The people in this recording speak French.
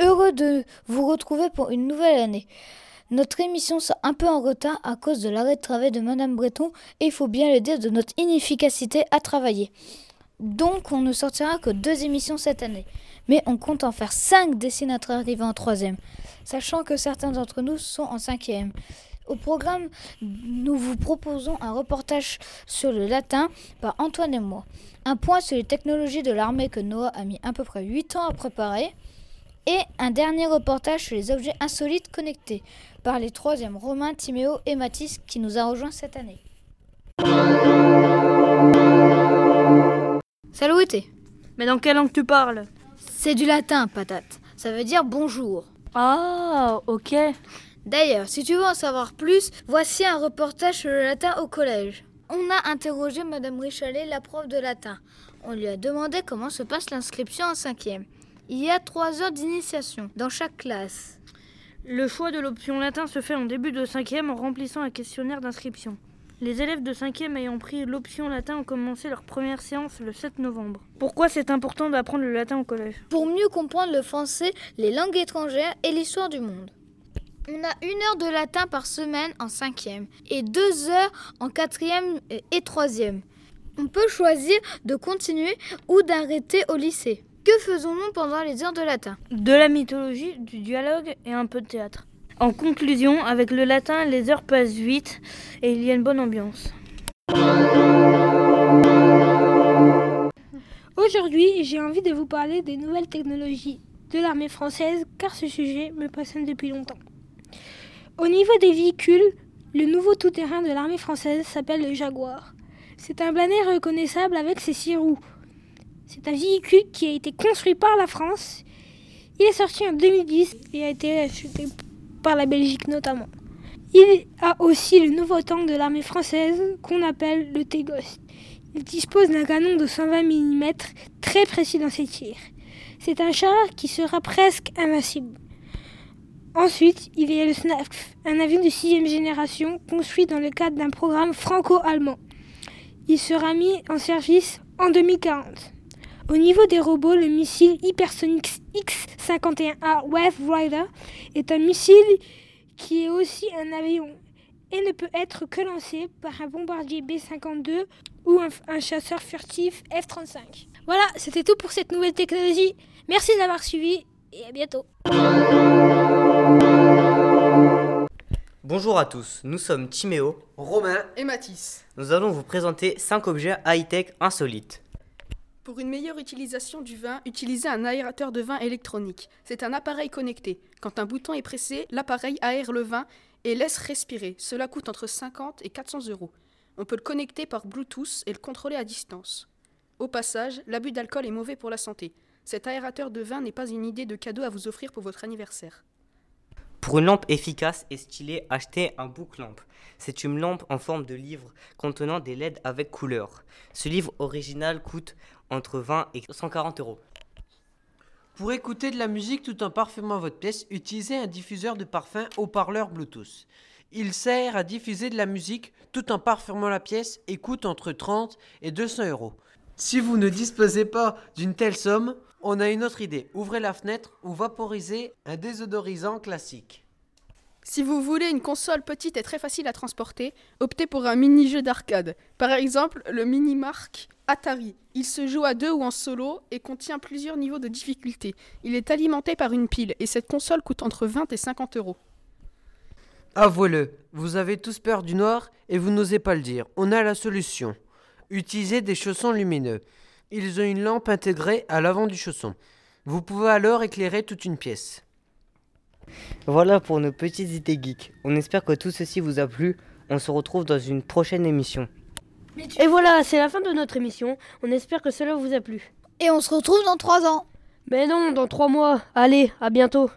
Heureux de vous retrouver pour une nouvelle année. Notre émission sera un peu en retard à cause de l'arrêt de travail de Madame Breton et il faut bien le dire de notre inefficacité à travailler. Donc on ne sortira que deux émissions cette année. Mais on compte en faire cinq d'ici notre en troisième, sachant que certains d'entre nous sont en cinquième. Au programme, nous vous proposons un reportage sur le latin par Antoine et moi. Un point sur les technologies de l'armée que Noah a mis à peu près 8 ans à préparer. Et un dernier reportage sur les objets insolites connectés par les troisièmes Romain, Timéo et Mathis qui nous a rejoints cette année. Salut Mais dans quelle langue tu parles? C'est du latin, patate. Ça veut dire bonjour. Ah, ok. D'ailleurs, si tu veux en savoir plus, voici un reportage sur le latin au collège. On a interrogé Madame Richalet, la prof de latin. On lui a demandé comment se passe l'inscription en cinquième. Il y a trois heures d'initiation dans chaque classe. Le choix de l'option latin se fait en début de cinquième en remplissant un questionnaire d'inscription. Les élèves de cinquième ayant pris l'option latin ont commencé leur première séance le 7 novembre. Pourquoi c'est important d'apprendre le latin au collège? Pour mieux comprendre le français, les langues étrangères et l'histoire du monde. On a une heure de latin par semaine en cinquième et deux heures en quatrième et troisième. On peut choisir de continuer ou d'arrêter au lycée. Que faisons-nous pendant les heures de latin? De la mythologie, du dialogue et un peu de théâtre. En conclusion, avec le latin, les heures passent vite et il y a une bonne ambiance. Aujourd'hui, j'ai envie de vous parler des nouvelles technologies de l'armée française car ce sujet me passionne depuis longtemps. Au niveau des véhicules, le nouveau tout-terrain de l'armée française s'appelle le Jaguar. C'est un blindé reconnaissable avec ses six roues. C'est un véhicule qui a été construit par la France. Il est sorti en 2010 et a été acheté par la Belgique notamment. Il a aussi le nouveau tank de l'armée française qu'on appelle le Tegos. Il dispose d'un canon de 120 mm très précis dans ses tirs. C'est un char qui sera presque invincible. Ensuite, il y a le SNAF, un avion de sixième génération construit dans le cadre d'un programme franco-allemand. Il sera mis en service en 2040. Au niveau des robots, le missile hypersonique X-51A Wave Rider est un missile qui est aussi un avion et ne peut être que lancé par un bombardier B-52 ou un, un chasseur furtif F-35. Voilà, c'était tout pour cette nouvelle technologie. Merci d'avoir suivi et à bientôt. Bonjour à tous, nous sommes Timéo, Romain et Mathis. Nous allons vous présenter 5 objets high-tech insolites. Pour une meilleure utilisation du vin, utilisez un aérateur de vin électronique. C'est un appareil connecté. Quand un bouton est pressé, l'appareil aère le vin et laisse respirer. Cela coûte entre 50 et 400 euros. On peut le connecter par Bluetooth et le contrôler à distance. Au passage, l'abus d'alcool est mauvais pour la santé. Cet aérateur de vin n'est pas une idée de cadeau à vous offrir pour votre anniversaire. Pour une lampe efficace et stylée, achetez un book lampe. C'est une lampe en forme de livre contenant des LED avec couleur. Ce livre original coûte entre 20 et 140 euros. Pour écouter de la musique tout en parfumant votre pièce, utilisez un diffuseur de parfum haut-parleur Bluetooth. Il sert à diffuser de la musique tout en parfumant la pièce et coûte entre 30 et 200 euros. Si vous ne disposez pas d'une telle somme, on a une autre idée. Ouvrez la fenêtre ou vaporisez un désodorisant classique. Si vous voulez une console petite et très facile à transporter, optez pour un mini-jeu d'arcade. Par exemple, le mini-mark Atari. Il se joue à deux ou en solo et contient plusieurs niveaux de difficulté. Il est alimenté par une pile et cette console coûte entre 20 et 50 euros. Avouez-le, vous avez tous peur du noir et vous n'osez pas le dire. On a la solution. Utilisez des chaussons lumineux. Ils ont une lampe intégrée à l'avant du chausson. Vous pouvez alors éclairer toute une pièce. Voilà pour nos petites idées geeks. On espère que tout ceci vous a plu. On se retrouve dans une prochaine émission. Et voilà, c'est la fin de notre émission. On espère que cela vous a plu. Et on se retrouve dans trois ans. Mais non, dans trois mois. Allez, à bientôt.